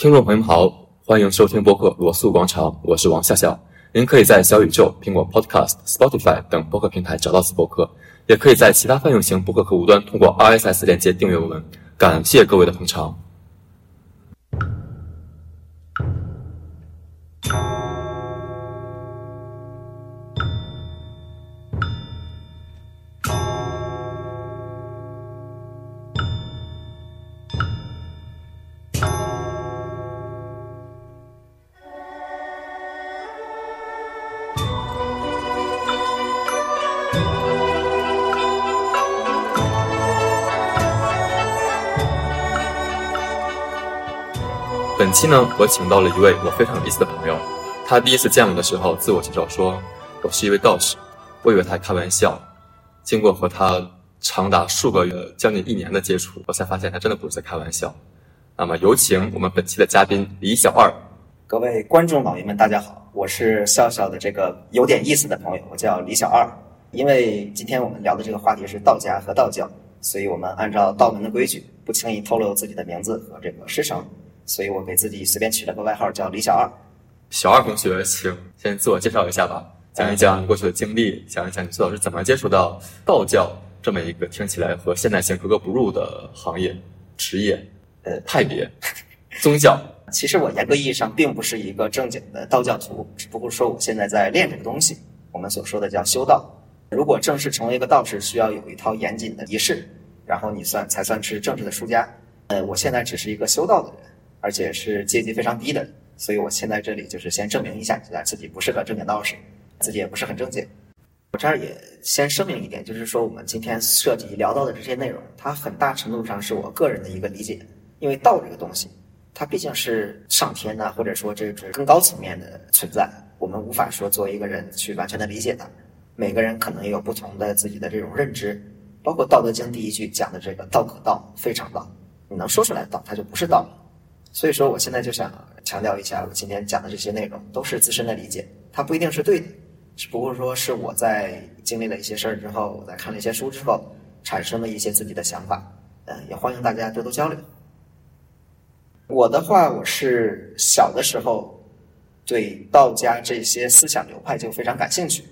听众朋友们好，欢迎收听播客罗素广场，我是王笑笑。您可以在小宇宙、苹果 Podcast、Spotify 等播客平台找到此播客，也可以在其他泛用型播客客户端通过 RSS 链接订阅我们。感谢各位的捧场。本期呢，我请到了一位我非常有意思的朋友。他第一次见我的时候，自我介绍说我是一位道士，我以为他开玩笑。经过和他长达数个月、将近一年的接触，我才发现他真的不是在开玩笑。那么，有请我们本期的嘉宾李小二。各位观众老爷们，大家好，我是笑笑的这个有点意思的朋友，我叫李小二。因为今天我们聊的这个话题是道家和道教，所以我们按照道门的规矩，不轻易透露自己的名字和这个师承。所以我给自己随便取了个外号叫李小二。小二同学，请先自我介绍一下吧，讲一讲你过去的经历，讲一讲你最早是怎么接触到道教这么一个听起来和现代性格格不入的行业、职业、呃派别、宗教。其实我严格意义上并不是一个正经的道教徒，只不过说我现在在练这个东西。我们所说的叫修道。如果正式成为一个道士，需要有一套严谨的仪式，然后你算才算是正式的出家。呃，我现在只是一个修道的人。而且是阶级非常低的，所以我现在这里就是先证明一下，自己不是个正经道士，自己也不是很正经。我这儿也先声明一点，就是说我们今天涉及聊到的这些内容，它很大程度上是我个人的一个理解。因为道这个东西，它毕竟是上天呐，或者说这种更高层面的存在，我们无法说作为一个人去完全的理解它。每个人可能也有不同的自己的这种认知，包括《道德经》第一句讲的这个“道可道，非常道”，你能说出来道，它就不是道了。所以说，我现在就想强调一下，我今天讲的这些内容都是自身的理解，它不一定是对的，只不过说是我在经历了一些事儿之后，我在看了一些书之后，产生了一些自己的想法。嗯，也欢迎大家多多交流。我的话，我是小的时候对道家这些思想流派就非常感兴趣，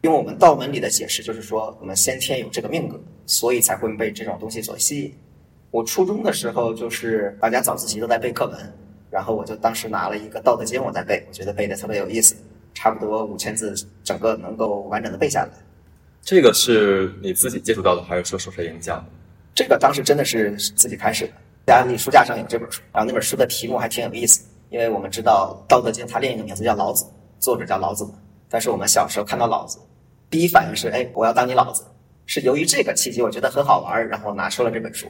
因为我们道门里的解释，就是说我们先天有这个命格，所以才会被这种东西所吸引。我初中的时候，就是大家早自习都在背课文，然后我就当时拿了一个《道德经》，我在背，我觉得背的特别有意思，差不多五千字，整个能够完整的背下来。这个是你自己接触到的，还是说受谁影响？这个当时真的是自己开始的。家里书架上有这本书，然后那本书的题目还挺有意思，因为我们知道《道德经》它另一个名字叫老子，作者叫老子嘛。但是我们小时候看到老子，第一反应是，哎，我要当你老子。是由于这个契机，我觉得很好玩，然后拿出了这本书。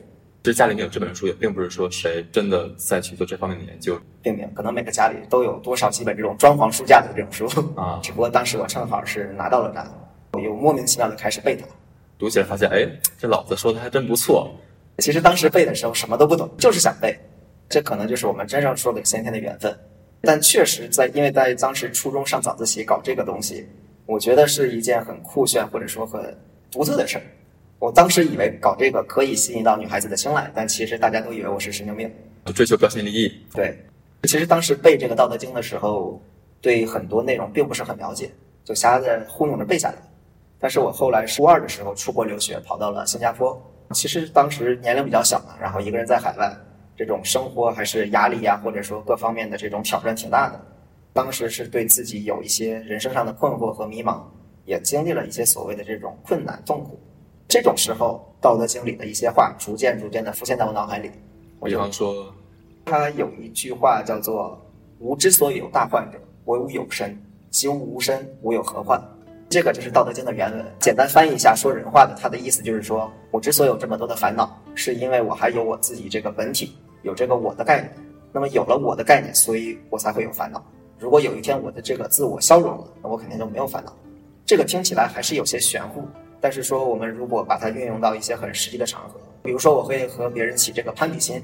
其实家里面有这本书，也并不是说谁真的在去做这方面的研究，并没有。可能每个家里都有多少几本这种装潢书架的这种书啊。只不过当时我正好是拿到了它，我又莫名其妙的开始背它，读起来发现，哎，这老子说的还真不错。其实当时背的时候什么都不懂，就是想背。这可能就是我们真正说的先天的缘分。但确实在，因为在当时初中上早自习搞这个东西，我觉得是一件很酷炫或者说很独特的事儿。我当时以为搞这个可以吸引到女孩子的青睐，但其实大家都以为我是神经病，追求标新立异。对，其实当时背这个《道德经》的时候，对很多内容并不是很了解，就瞎在糊弄着背下来。但是我后来初二的时候出国留学，跑到了新加坡。其实当时年龄比较小嘛，然后一个人在海外，这种生活还是压力呀，或者说各方面的这种挑战挺大的。当时是对自己有一些人生上的困惑和迷茫，也经历了一些所谓的这种困难痛苦。这种时候，《道德经》里的一些话逐渐、逐渐的浮现在我脑海里。我比方说，他有一句话叫做“吾之所以有大患者，唯吾有身；即吾无身，吾有何患？”这个就是《道德经》的原文。简单翻译一下，说人话的，他的意思就是说，我之所以有这么多的烦恼，是因为我还有我自己这个本体，有这个我的概念。那么有了我的概念，所以我才会有烦恼。如果有一天我的这个自我消融了，那我肯定就没有烦恼。这个听起来还是有些玄乎。但是说，我们如果把它运用到一些很实际的场合，比如说我会和别人起这个攀比心，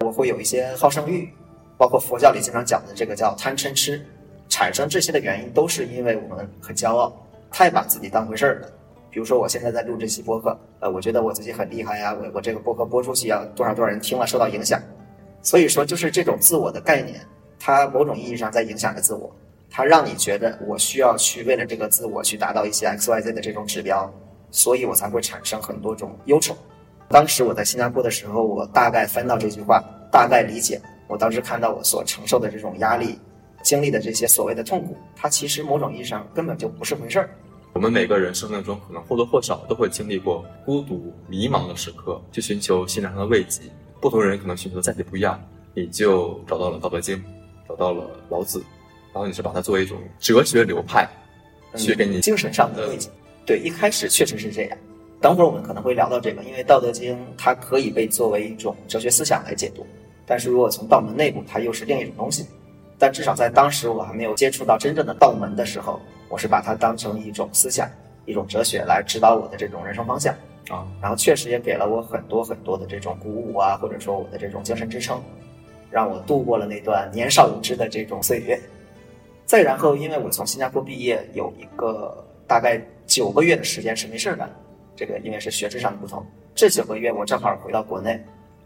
我会有一些好胜欲，包括佛教里经常讲的这个叫贪嗔痴，产生这些的原因都是因为我们很骄傲，太把自己当回事儿了。比如说我现在在录这期播客，呃，我觉得我自己很厉害呀，我我这个播客播出去要多少多少人听了受到影响，所以说，就是这种自我的概念，它某种意义上在影响着自我，它让你觉得我需要去为了这个自我去达到一些 X Y Z 的这种指标，所以我才会产生很多种忧愁。当时我在新加坡的时候，我大概翻到这句话，大概理解。我当时看到我所承受的这种压力，经历的这些所谓的痛苦，它其实某种意义上根本就不是回事儿。我们每个人生命中可能或多或少都会经历过孤独、迷茫的时刻，去寻求心灵上的慰藉。不同人可能寻求的载体不一样，你就找到了《道德经》，找到了老子，然后你是把它作为一种哲学流派，去给你精神上的慰藉。对，一开始确实是这样。等会儿我们可能会聊到这个，因为《道德经》它可以被作为一种哲学思想来解读，但是如果从道门内部，它又是另一种东西。但至少在当时我还没有接触到真正的道门的时候，我是把它当成一种思想、一种哲学来指导我的这种人生方向。啊，然后确实也给了我很多很多的这种鼓舞啊，或者说我的这种精神支撑，让我度过了那段年少无知的这种岁月。再然后，因为我从新加坡毕业，有一个大概九个月的时间是没事干，这个因为是学制上的不同，这九个月我正好回到国内，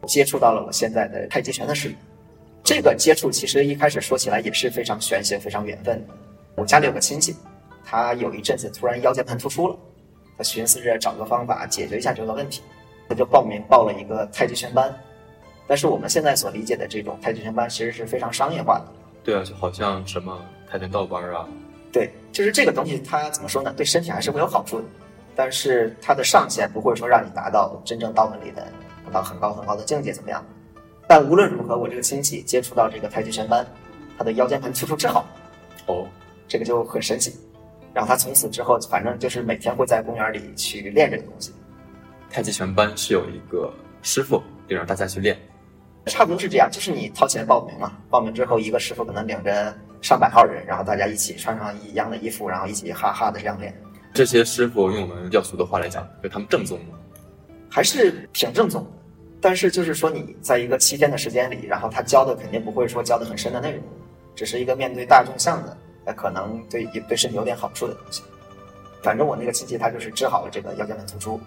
接触到了我现在的太极拳的事业。这个接触其实一开始说起来也是非常玄学、非常缘分的。我家里有个亲戚，他有一阵子突然腰间盘突出了。他寻思着找个方法解决一下这个问题，他就报名报了一个太极拳班。但是我们现在所理解的这种太极拳班，其实是非常商业化的。对啊，就好像什么跆拳道班啊。对，就是这个东西，它怎么说呢？对身体还是会有好处的，但是它的上限不会说让你达到真正道门里的到很高很高的境界怎么样？但无论如何，我这个亲戚接触到这个太极拳班，他的腰间盘突出治好。哦，这个就很神奇。然后他从此之后，反正就是每天会在公园里去练这个东西。太极拳班是有一个师傅领着大家去练，差不多是这样。就是你掏钱报名嘛，报名之后一个师傅可能领着上百号人，然后大家一起穿上一样的衣服，然后一起哈哈的这样练。这些师傅用我们要俗的话来讲，就他们正宗吗？还是挺正宗，但是就是说你在一个七天的时间里，然后他教的肯定不会说教的很深的内容，只是一个面对大众向的。那可能对对身体有点好处的东西，反正我那个亲戚他就是治好了这个腰间盘突出，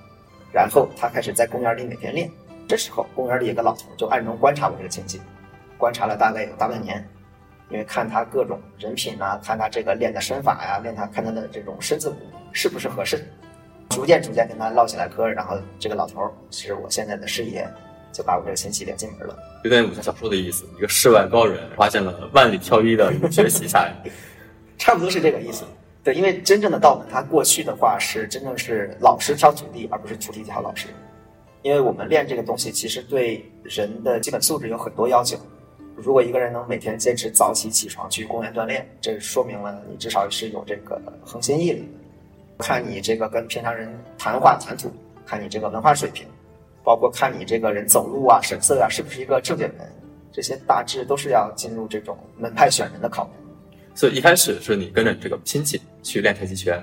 然后他开始在公园里每天练。这时候公园里有个老头就暗中观察我这个亲戚，观察了大概有大半年，因为看他各种人品啊，看他这个练的身法呀，练他看他的这种身子骨是不是合适，逐渐逐渐跟他唠起来嗑，然后这个老头是我现在的师爷，就把我这个亲戚领进门了。有点武侠小说的意思，一个世外高人发现了万里挑一的学习才。差不多是这个意思，对，因为真正的道门，他过去的话是真正是老师挑徒弟，而不是徒弟挑老师。因为我们练这个东西，其实对人的基本素质有很多要求。如果一个人能每天坚持早起起床去公园锻炼，这说明了你至少是有这个恒心毅力。看你这个跟平常人谈话谈吐，看你这个文化水平，包括看你这个人走路啊、神色啊，是不是一个正经人，这些大致都是要进入这种门派选人的考虑。所以一开始是你跟着这个亲戚去练太极拳，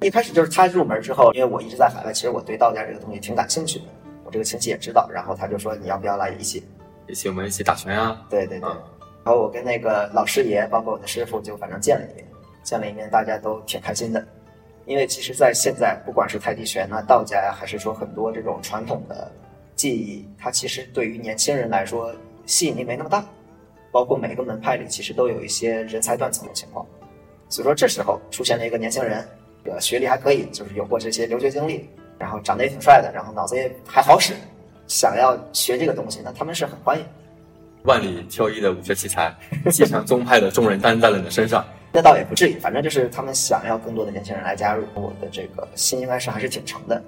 一开始就是他入门之后，因为我一直在海外，其实我对道家这个东西挺感兴趣的。我这个亲戚也知道，然后他就说你要不要来一起，一起我们一起打拳啊？对对对。然后我跟那个老师爷，包括我的师傅，就反正见了一面，见了一面，大家都挺开心的。因为其实，在现在，不管是太极拳啊、道家呀，还是说很多这种传统的技艺，它其实对于年轻人来说吸引力没那么大。包括每个门派里，其实都有一些人才断层的情况，所以说这时候出现了一个年轻人，呃，学历还可以，就是有过这些留学经历，然后长得也挺帅的，然后脑子也还好使，想要学这个东西呢，他们是很欢迎。万里挑一的武学奇才，继承宗派的众人担在了你的身上。那倒也不至于，反正就是他们想要更多的年轻人来加入，我的这个心应该是还是挺诚的。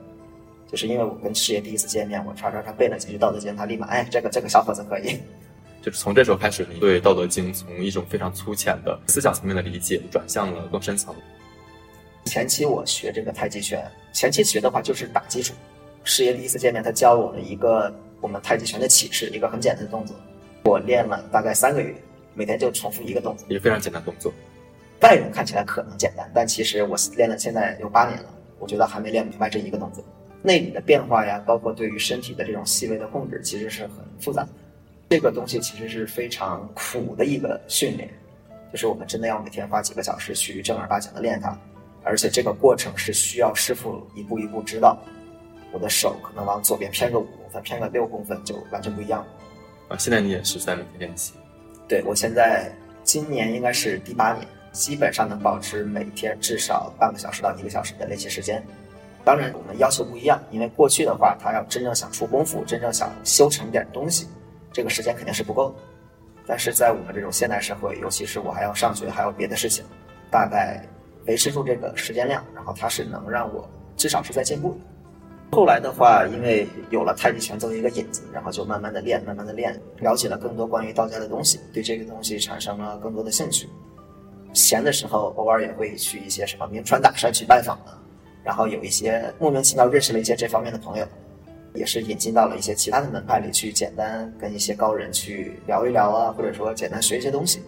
就是因为我跟师爷第一次见面，我唰唰唰背了几句《道德经》，他立马哎，这个这个小伙子可以。就是从这时候开始，你对《道德经》从一种非常粗浅的思想层面的理解，转向了更深层。前期我学这个太极拳，前期学的话就是打基础。师爷第一次见面，他教我了一个我们太极拳的起势，一个很简单的动作。我练了大概三个月，每天就重复一个动作，一个非常简单动作。外人看起来可能简单，但其实我练了现在有八年了，我觉得还没练明白这一个动作。内里的变化呀，包括对于身体的这种细微的控制，其实是很复杂的。这个东西其实是非常苦的一个训练，就是我们真的要每天花几个小时去正儿八经的练它，而且这个过程是需要师傅一步一步指导。我的手可能往左边偏个五公分，偏个六公分就完全不一样了。啊，现在你也是在每天练习。对我现在今年应该是第八年，基本上能保持每天至少半个小时到一个小时的练习时间。当然，我们要求不一样，因为过去的话，他要真正想出功夫，真正想修成点东西，这个时间肯定是不够的。但是在我们这种现代社会，尤其是我还要上学，还有别的事情，大概维持住这个时间量，然后它是能让我至少是在进步的。后来的话，因为有了太极拳作为一个引子，然后就慢慢的练，慢慢的练，了解了更多关于道家的东西，对这个东西产生了更多的兴趣。闲的时候，偶尔也会去一些什么名川大山去拜访呢。然后有一些莫名其妙认识了一些这方面的朋友，也是引进到了一些其他的门派里去，简单跟一些高人去聊一聊啊，或者说简单学一些东西，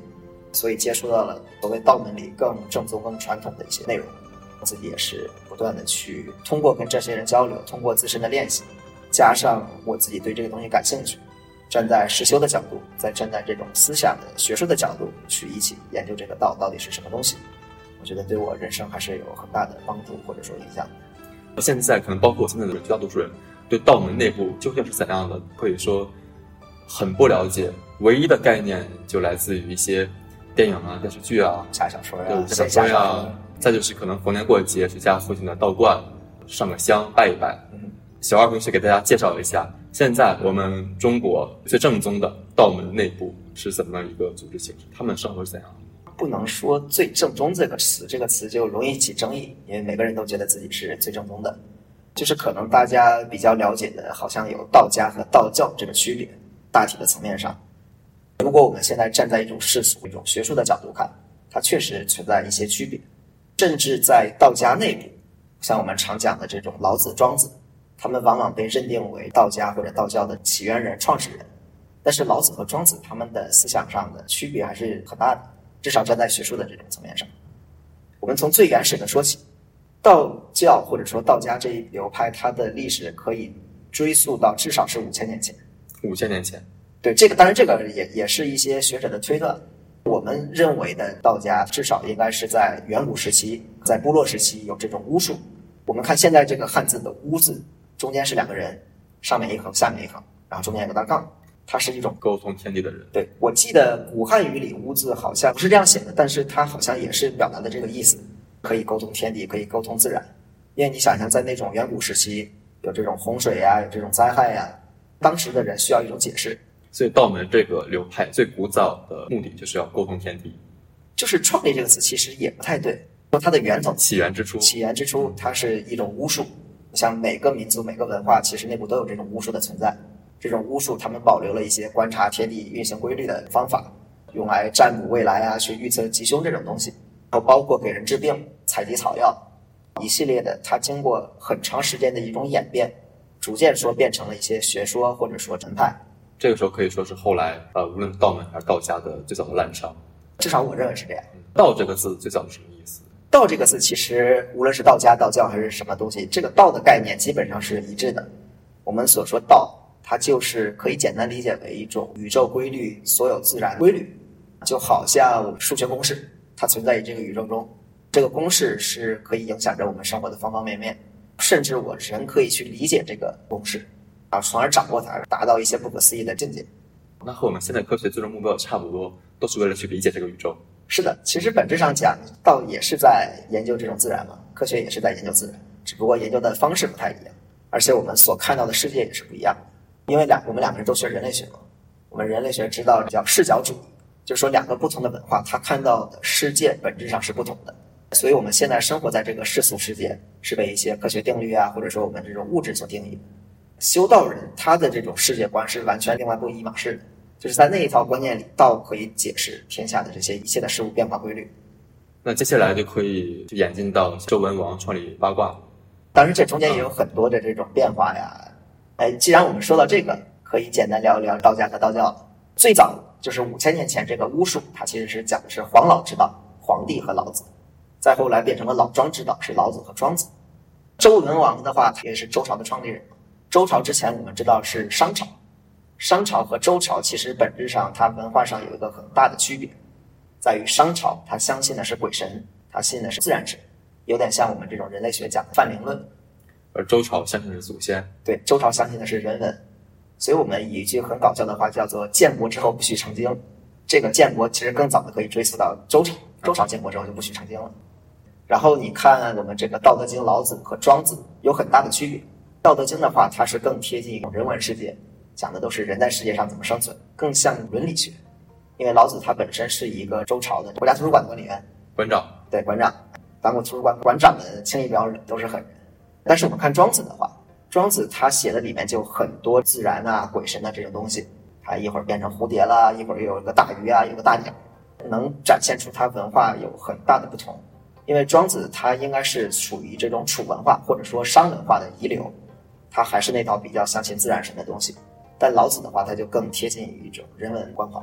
所以接触到了所谓道门里更正宗、更传统的一些内容。自己也是不断的去通过跟这些人交流，通过自身的练习，加上我自己对这个东西感兴趣，站在实修的角度，再站在这种思想的学术的角度去一起研究这个道到底是什么东西。我觉得对我人生还是有很大的帮助或者说影响。现在可能包括我现在的绝大多数人，对道门内部究竟是怎样的，可以说很不了解。唯一的概念就来自于一些电影啊、电视剧啊、下小说呀、小说呀，再就是可能逢年过节去家附近的道观上个香拜一拜。小二同学给大家介绍一下，现在我们中国最正宗的道门内部是怎么样一个组织形式？他们生活是怎样？不能说最正宗这个词，这个词就容易起争议，因为每个人都觉得自己是最正宗的。就是可能大家比较了解的，好像有道家和道教这个区别。大体的层面上，如果我们现在站在一种世俗、一种学术的角度看，它确实存在一些区别。甚至在道家内部，像我们常讲的这种老子、庄子，他们往往被认定为道家或者道教的起源人、创始人。但是老子和庄子他们的思想上的区别还是很大的。至少站在学术的这种层面上，我们从最原始的说起，道教或者说道家这一流派，它的历史可以追溯到至少是五千年前。五千年前，对这个，当然这个也也是一些学者的推断。我们认为的道家至少应该是在远古时期，在部落时期有这种巫术。我们看现在这个汉字的“巫”字，中间是两个人，上面一横，下面一横，然后中间有个大杠。它是一种沟通天地的人。对我记得古汉语里“巫”字好像不是这样写的，但是它好像也是表达的这个意思，可以沟通天地，可以沟通自然。因为你想想，在那种远古时期，有这种洪水呀，有这种灾害呀，当时的人需要一种解释。所以道门这个流派最古早的目的就是要沟通天地。就是创立这个词其实也不太对，说它的源头、起源之初、起源之初，它是一种巫术。像每个民族、每个文化，其实内部都有这种巫术的存在。这种巫术，他们保留了一些观察天地运行规律的方法，用来占卜未来啊，去预测吉凶这种东西，然后包括给人治病、采集草药，一系列的，它经过很长时间的一种演变，逐渐说变成了一些学说或者说门派。这个时候可以说是后来呃，无论道门还是道家的最早的滥觞。至少我认为是这样。道这个字最早是什么意思？道这个字其实无论是道家、道教还是什么东西，这个道的概念基本上是一致的。我们所说道。它就是可以简单理解为一种宇宙规律，所有自然规律，就好像我们数学公式，它存在于这个宇宙中，这个公式是可以影响着我们生活的方方面面，甚至我人可以去理解这个公式，啊，从而掌握它，达到一些不可思议的境界。那和我们现在科学最终目标差不多，都是为了去理解这个宇宙。是的，其实本质上讲，倒也是在研究这种自然嘛，科学也是在研究自然，只不过研究的方式不太一样，而且我们所看到的世界也是不一样的。因为两我们两个人都学人类学嘛，我们人类学知道叫视角主义，就是说两个不同的文化，他看到的世界本质上是不同的。所以我们现在生活在这个世俗世界，是被一些科学定律啊，或者说我们这种物质所定义。修道人他的这种世界观是完全另外不一码事的，就是在那一套观念里，道可以解释天下的这些一切的事物变化规律。那接下来就可以演进到周文王创立八卦，当然这中间也有很多的这种变化呀。哎，既然我们说到这个，可以简单聊一聊道家和道教。最早就是五千年前，这个巫术它其实是讲的是黄老之道，黄帝和老子。再后来变成了老庄之道，是老子和庄子。周文王的话，他也是周朝的创立人。周朝之前我们知道是商朝，商朝和周朝其实本质上它文化上有一个很大的区别，在于商朝它相信的是鬼神，它信的是自然神，有点像我们这种人类学讲的泛灵论。而周朝相信的是祖先，对，周朝相信的是人文。所以我们以一句很搞笑的话叫做“建国之后不许成精”。这个建国其实更早的可以追溯到周朝，周朝建国之后就不许成精了。然后你看我们这个《道德经》，老子和庄子有很大的区别。《道德经》的话，它是更贴近一种人文世界，讲的都是人在世界上怎么生存，更像伦理学。因为老子他本身是一个周朝的国家图书馆的管理员，馆长，对馆长，当过图书馆馆长的轻易不要惹，都是狠人。但是我们看庄子的话，庄子他写的里面就很多自然啊、鬼神啊这种东西。他一会儿变成蝴蝶了，一会儿又有个大鱼啊，有个大鸟，能展现出他文化有很大的不同。因为庄子他应该是属于这种楚文化或者说商文化的遗留，他还是那套比较相信自然神的东西。但老子的话，他就更贴近于一种人文关怀。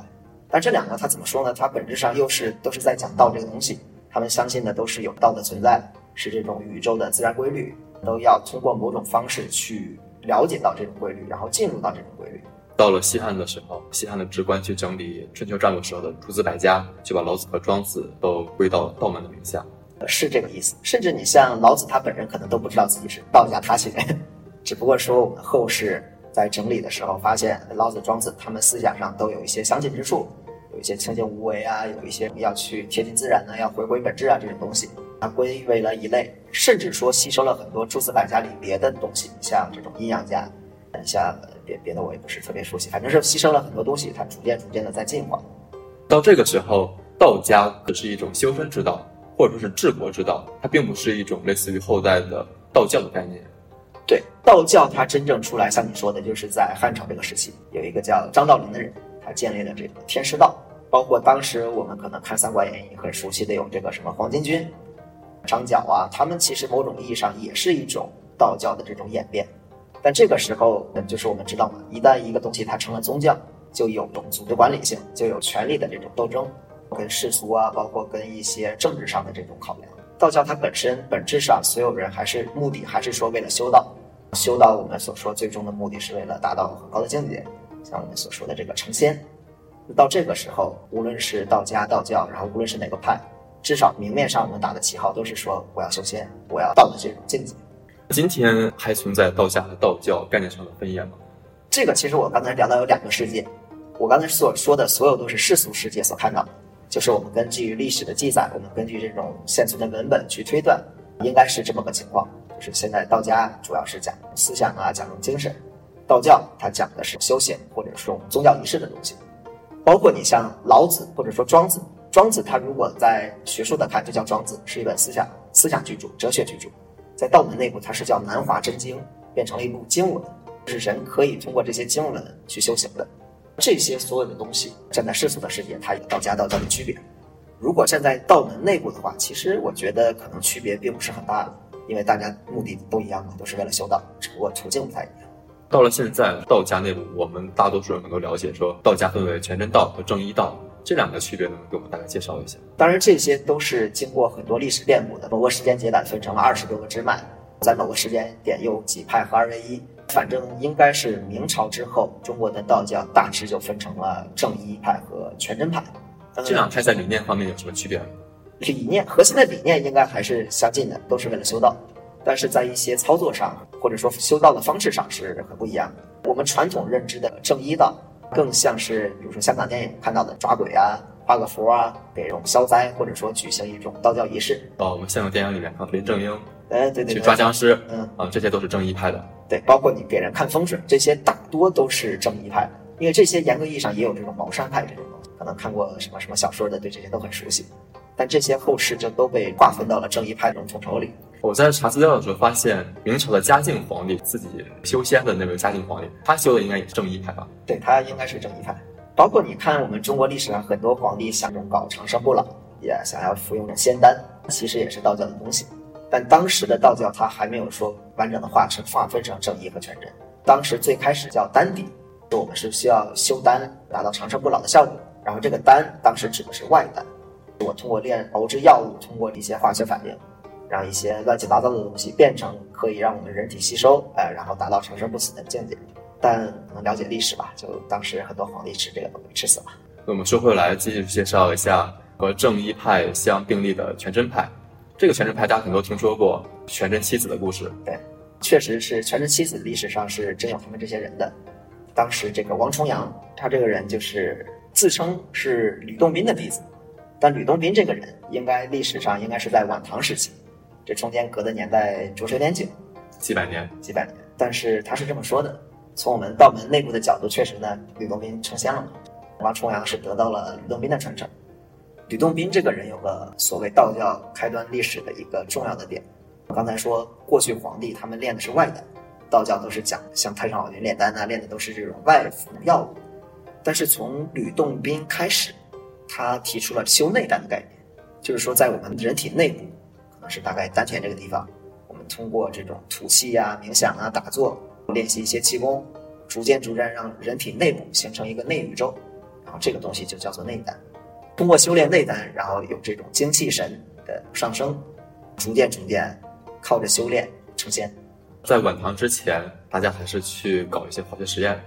但这两个他怎么说呢？他本质上又是都是在讲道这个东西。他们相信的都是有道的存在，是这种宇宙的自然规律，都要通过某种方式去了解到这种规律，然后进入到这种规律。到了西汉的时候，西汉的职官去整理春秋战国时候的诸子百家，就把老子和庄子都归到道门的名下，是这个意思。甚至你像老子他本人可能都不知道自己是道家他起人，只不过说我们后世在整理的时候发现，老子、庄子他们思想上都有一些相近之处，有一些清净无为啊，有一些要去贴近自然呢，要回归本质啊这种东西，它归为了一类，甚至说吸收了很多诸子百家里别的东西，像这种阴阳家，像。别别的我也不是特别熟悉，反正是牺牲了很多东西，它逐渐逐渐的在进化。到这个时候，道家只是一种修身之道，或者说是治国之道，它并不是一种类似于后代的道教的概念。对，道教它真正出来，像你说的，就是在汉朝这个时期，有一个叫张道陵的人，他建立了这个天师道。包括当时我们可能看《三国演义》很熟悉的有这个什么黄巾军、张角啊，他们其实某种意义上也是一种道教的这种演变。但这个时候，就是我们知道嘛，一旦一个东西它成了宗教，就有种组织管理性，就有权力的这种斗争，跟世俗啊，包括跟一些政治上的这种考量。道教它本身本质上，所有人还是目的还是说为了修道，修道我们所说最终的目的是为了达到很高的境界，像我们所说的这个成仙。到这个时候，无论是道家、道教，然后无论是哪个派，至少明面上我们打的旗号都是说我要修仙，我要到的这种境界。今天还存在道家和道教概念上的分野吗？这个其实我刚才聊到有两个世界，我刚才所说的所有都是世俗世界所看到的，就是我们根据历史的记载，我们根据这种现存的文本去推断，应该是这么个情况。就是现在道家主要是讲思想啊，讲精神；道教它讲的是修行或者说宗教仪式的东西。包括你像老子或者说庄子，庄子他如果在学术的看，就叫庄子，是一本思想思想巨著、哲学巨著。在道门内部，它是叫南华真经，变成了一部经文，就是人可以通过这些经文去修行的。这些所有的东西，站在世俗的世界，它有道家道教的区别。如果站在道门内部的话，其实我觉得可能区别并不是很大的，因为大家目的都一样嘛，都是为了修道，只不过途径不太一样。到了现在，道家内部，我们大多数人能够了解，说道家分为全真道和正一道。这两个区别能给我们大概介绍一下？当然，这些都是经过很多历史变故的。某个时间节点分成了二十多个支脉，在某个时间点又几派合二为一。反正应该是明朝之后，中国的道教大致就分成了正一派和全真派。这两派在理念方面有什么区别？理念核心的理念应该还是相近的，都是为了修道。但是在一些操作上，或者说修道的方式上是很不一样的。我们传统认知的正一道。更像是，比如说香港电影看到的抓鬼啊、画个符啊，给这种消灾，或者说举行一种道教仪式。哦，我们香港电影里面看林正英，哎，对对，去抓僵尸，嗯啊，这些都是正一派的。对，包括你给人看风水，这些大多都是正一派，因为这些严格意义上也有这种茅山派这种东西，可能看过什么什么小说的，对这些都很熟悉。但这些后世就都被划分到了正一派这种统筹里。我在查资料的时候发现，明朝的嘉靖皇帝自己修仙的那位嘉靖皇帝，他修的应该也是正一派吧？对他应该是正一派。包括你看我们中国历史上很多皇帝想着搞长生不老，也想要服用仙丹，其实也是道教的东西。但当时的道教它还没有说完整的划成划分成正一和全真。当时最开始叫丹底，我们是需要修丹达到长生不老的效果。然后这个丹当时指的是外丹，我通过炼熬制药物，通过一些化学反应。让一些乱七八糟的东西变成可以让我们人体吸收，呃，然后达到长生不死的境界。但能了解历史吧，就当时很多皇帝吃这个都被吃死了。那我们说回来，继续介绍一下和正一派相并立的全真派。这个全真派大家可能都听说过全真七子的故事。对，确实是全真七子历史上是真有他们这些人的。当时这个王重阳，他这个人就是自称是吕洞宾的弟子，但吕洞宾这个人应该历史上应该是在晚唐时期，这中间隔的年代着实有点久，几百年，几百年。但是他是这么说的：从我们道门内部的角度，确实呢，吕洞宾成仙了嘛，王重阳是得到了吕洞宾的传承。吕洞宾这个人有个所谓道教开端历史的一个重要的点，刚才说过去皇帝他们练的是外丹，道教都是讲像太上老君炼丹啊，练的都是这种外服药物，但是从吕洞宾开始，他提出了修内丹的概念，就是说在我们人体内部，可能是大概丹田这个地方，我们通过这种吐气啊、冥想啊、打坐，练习一些气功，逐渐逐渐让人体内部形成一个内宇宙，然后这个东西就叫做内丹。通过修炼内丹，然后有这种精气神的上升，逐渐逐渐靠着修炼成仙。在晚唐之前，大家还是去搞一些化学实验。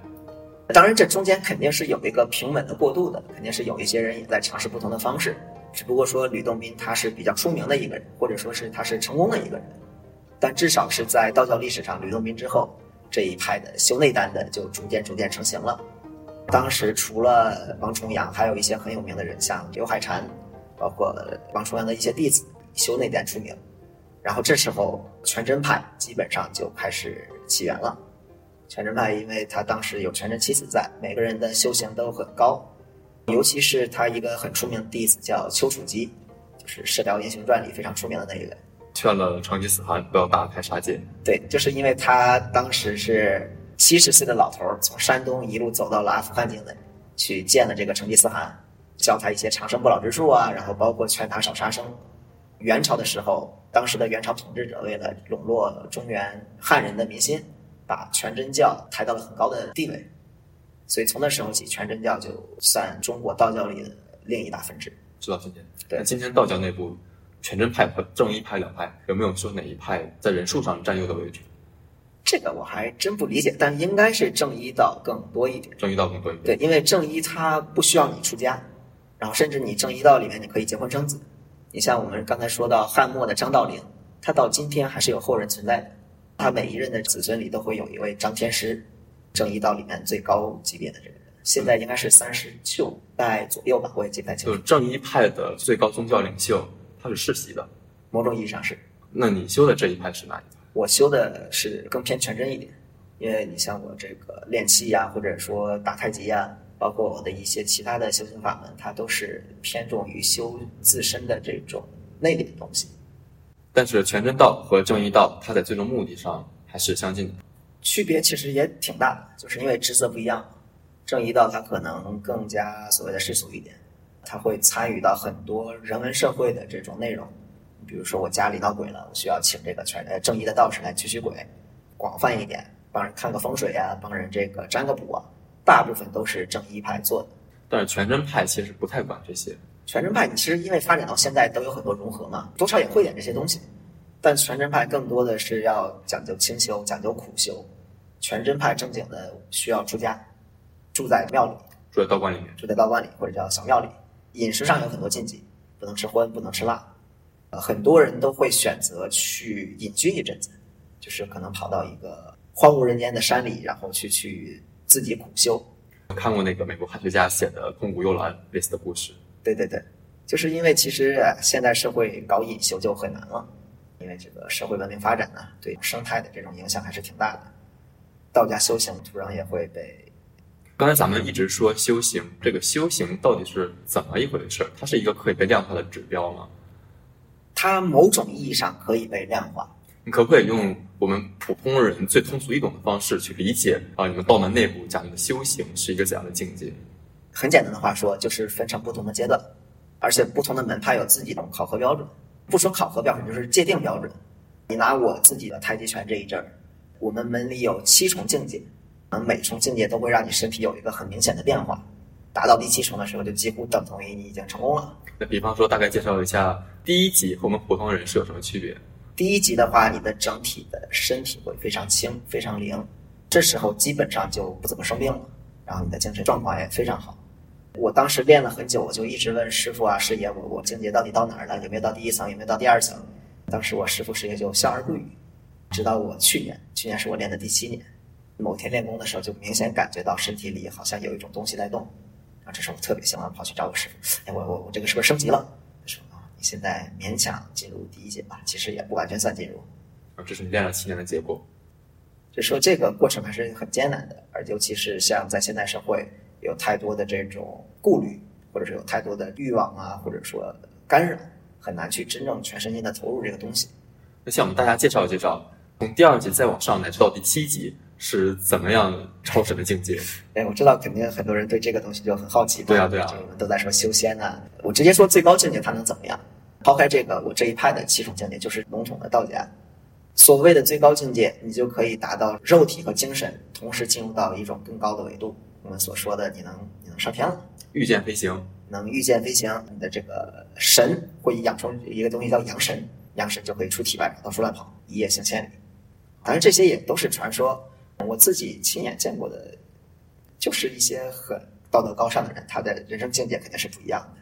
当然，这中间肯定是有一个平稳的过渡的，肯定是有一些人也在尝试不同的方式。只不过说吕洞宾他是比较出名的一个人，或者说是他是成功的一个人。但至少是在道教历史上，吕洞宾之后这一派的修内丹的就逐渐逐渐成型了。当时除了王重阳，还有一些很有名的人，像刘海蟾，包括王重阳的一些弟子，以修内丹出名。然后这时候全真派基本上就开始起源了。全真派因为他当时有全真七子在，每个人的修行都很高，尤其是他一个很出名的弟子叫丘处机，就是《射雕英雄传》里非常出名的那一位。劝了成吉思汗不要大开杀戒。对，就是因为他当时是。七十岁的老头儿从山东一路走到了阿富汗境内，去见了这个成吉思汗，教他一些长生不老之术啊，然后包括劝他少杀生。元朝的时候，当时的元朝统治者为了笼络中原汉人的民心，把全真教抬到了很高的地位，所以从那时候起，全真教就算中国道教里的另一大分支。直到今天，对，今天道教内部，全真派和正一派两派有没有说哪一派在人数上占优的位置？这个我还真不理解，但应该是正一道更多一点。正一道更多一点。对，因为正一它不需要你出家，然后甚至你正一道里面你可以结婚生子。你像我们刚才说到汉末的张道陵，他到今天还是有后人存在的。他每一任的子孙里都会有一位张天师，正一道里面最高级别的这个人，现在应该是三十九代左右吧，我也记不太清。就正一派的最高宗教领袖，他是世袭的，某种意义上是。那你修的这一派是哪一派？我修的是更偏全真一点，因为你像我这个练气呀，或者说打太极呀，包括我的一些其他的修行法门，它都是偏重于修自身的这种内里的东西。但是全真道和正一道，它在最终目的上还是相近的。区别其实也挺大的，就是因为职责不一样。正一道它可能更加所谓的世俗一点，它会参与到很多人文社会的这种内容。比如说我家里闹鬼了，我需要请这个全呃正义的道士来驱驱鬼，广泛一点，帮人看个风水啊，帮人这个占个卜啊，大部分都是正一派做的。但是全真派其实不太管这些。全真派你其实因为发展到现在都有很多融合嘛，多少也会点这些东西。但全真派更多的是要讲究清修，讲究苦修。全真派正经的需要出家，住在庙里，住在道观里面，住在道观里或者叫小庙里，饮食上有很多禁忌，不能吃荤，不能吃辣。很多人都会选择去隐居一阵子，就是可能跑到一个荒无人烟的山里，然后去去自己苦修。看过那个美国汉学家写的《空谷幽兰》类似的故事。对对对，就是因为其实现代社会搞隐修就很难了，因为这个社会文明发展呢，对生态的这种影响还是挺大的。道家修行土壤也会被。刚才咱们一直说修行，这个修行到底是怎么一回事？它是一个可以被量化的指标吗？它某种意义上可以被量化。你可不可以用我们普通人最通俗易懂的方式去理解啊？你们道门内部讲的修行是一个怎样的境界？很简单的话说，就是分成不同的阶段，而且不同的门派有自己的考核标准。不说考核标准，就是界定标准。你拿我自己的太极拳这一阵儿，我们门里有七重境界，嗯，每重境界都会让你身体有一个很明显的变化。达到第七重的时候，就几乎等同于你已经成功了。那比方说，大概介绍一下第一级和我们普通人是有什么区别？第一级的话，你的整体的身体会非常轻、非常灵，这时候基本上就不怎么生病了，然后你的精神状况也非常好。我当时练了很久，我就一直问师傅啊、师爷，我我境界到底到哪儿了？有没有到第一层？有没有到第二层？当时我师傅师爷就笑而不语。直到我去年，去年是我练的第七年，某天练功的时候，就明显感觉到身体里好像有一种东西在动。啊，这时候我特别兴奋，跑去找我师傅，哎，我我我这个是不是升级了？他说啊，你现在勉强进入第一阶吧，其实也不完全算进入。啊，这是你练了七年的结果。就说这个过程还是很艰难的，而尤其是像在现代社会，有太多的这种顾虑，或者是有太多的欲望啊，或者说干扰，很难去真正全身心的投入这个东西。那向我们大家介绍介绍，从第二级再往上乃至到第七级是怎么样超神的境界？哎，我知道肯定很多人对这个东西就很好奇。对啊，对啊，我们都在说修仙呐，我直接说最高境界它能怎么样？抛开这个，我这一派的七种境界就是笼统的道家。所谓的最高境界，你就可以达到肉体和精神同时进入到一种更高的维度。我们所说的，你能你能上天了，御剑飞行，能御剑飞行，你的这个神会养成一个东西叫阳神，阳神就可以出体外到处乱跑，一夜行千里。当然，这些也都是传说，我自己亲眼见过的，就是一些很道德高尚的人，他的人生境界肯定是不一样的。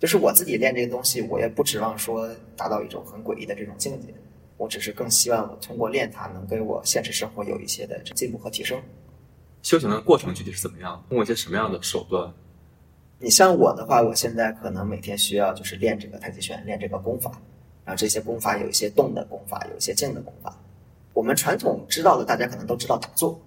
就是我自己练这个东西，我也不指望说达到一种很诡异的这种境界。我只是更希望我通过练它，能给我现实生活有一些的进步和提升。修行的过程具体是怎么样？通过一些什么样的手段？你像我的话，我现在可能每天需要就是练这个太极拳，练这个功法。然后这些功法有一些动的功法，有一些静的功法。我们传统知道的，大家可能都知道打坐。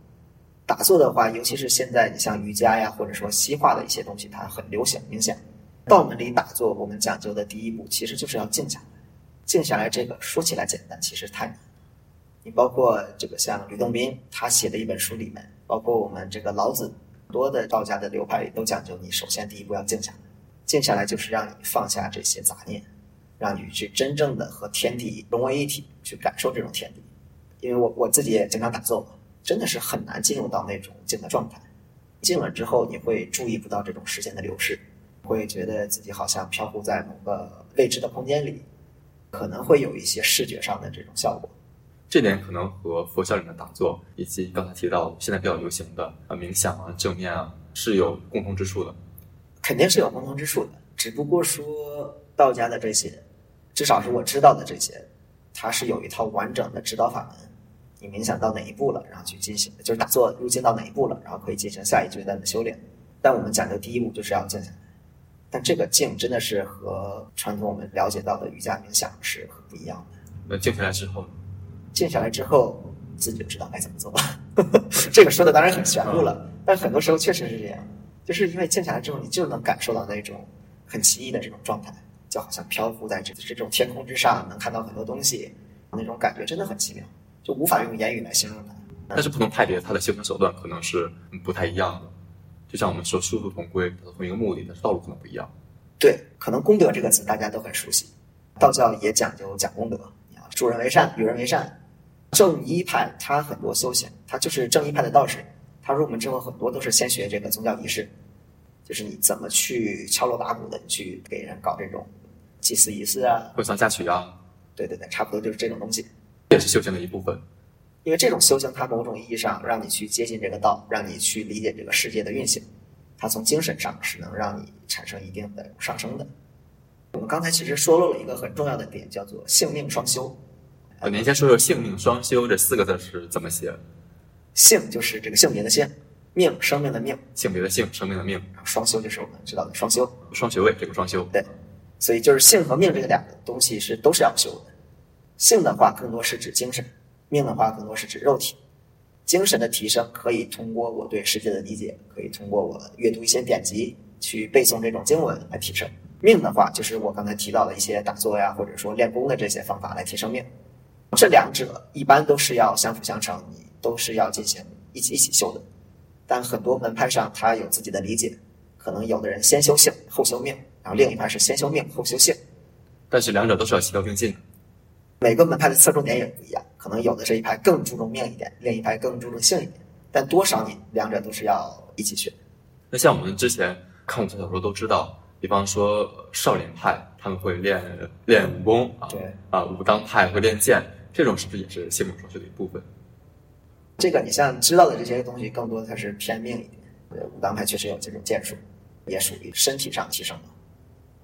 打坐的话，尤其是现在你像瑜伽呀，或者说西化的一些东西，它很流行明显。道门里打坐，我们讲究的第一步其实就是要静下来。静下来，这个说起来简单，其实太难。你包括这个像吕洞宾他写的一本书里面，包括我们这个老子，多的道家的流派里都讲究，你首先第一步要静下来。静下来就是让你放下这些杂念，让你去真正的和天地融为一体，去感受这种天地。因为我我自己也经常打坐嘛，真的是很难进入到那种静的状态。静了之后，你会注意不到这种时间的流逝，会觉得自己好像飘忽在某个未知的空间里。可能会有一些视觉上的这种效果，这点可能和佛教里的打坐以及刚才提到现在比较流行的啊冥想啊正念啊是有共同之处的，肯定是有共同之处的。只不过说道家的这些，至少是我知道的这些，它是有一套完整的指导法门。你冥想到哪一步了，然后去进行，就是打坐入境到哪一步了，然后可以进行下一阶段的修炼。但我们讲究第一步就是要静下来。但这个静真的是和传统我们了解到的瑜伽冥想是很不一样的。那静下来之后，静下来之后自己就知道该怎么做了。这个说的当然很玄乎了，但很多时候确实是这样，就是因为静下来之后，你就能感受到那种很奇异的这种状态，就好像漂浮在这这种天空之上，能看到很多东西，那种感觉真的很奇妙，就无法用言语来形容它。但是不同派别它的修行手段可能是不太一样的。就像我们说殊途同归，它同一个目的，但是道路可能不一样。对，可能功德这个词大家都很熟悉，道教也讲究讲功德，你要助人为善，与人为善。正一派他很多修行，他就是正一派的道士，他入门之后很多都是先学这个宗教仪式，就是你怎么去敲锣打鼓的去给人搞这种祭祀仪式啊，婚丧嫁娶啊。对对对，差不多就是这种东西，也是修行的一部分。因为这种修行，它某种意义上让你去接近这个道，让你去理解这个世界的运行，它从精神上是能让你产生一定的上升的。我们刚才其实说漏了一个很重要的点，叫做性命双修。呃，您先说说“性命双修”这四个字是怎么写？性就是这个性别的性，命生命的命，性别的性，生命的命。双修就是我们知道的双修，双学位这个双修。对，所以就是性和命这个两个东西是都是要修的。性的话，更多是指精神。命的话更多是指肉体，精神的提升可以通过我对世界的理解，可以通过我阅读一些典籍，去背诵这种经文来提升。命的话就是我刚才提到的一些打坐呀，或者说练功的这些方法来提升命。这两者一般都是要相辅相成，你都是要进行一起一起修的。但很多门派上他有自己的理解，可能有的人先修性后修命，然后另一派是先修命后修性，但是两者都是要齐头并进的。每个门派的侧重点也不一样，可能有的这一派更注重命一点，另一派更注重性一点，但多少你两者都是要一起学。那像我们之前看武侠小说都知道，比方说少林派他们会练练武功啊，对啊，武当派会练剑，这种是不是也是性命双修的一部分？这个你像知道的这些东西，更多的它是偏命一点。武当派确实有这种剑术，也属于身体上提升的。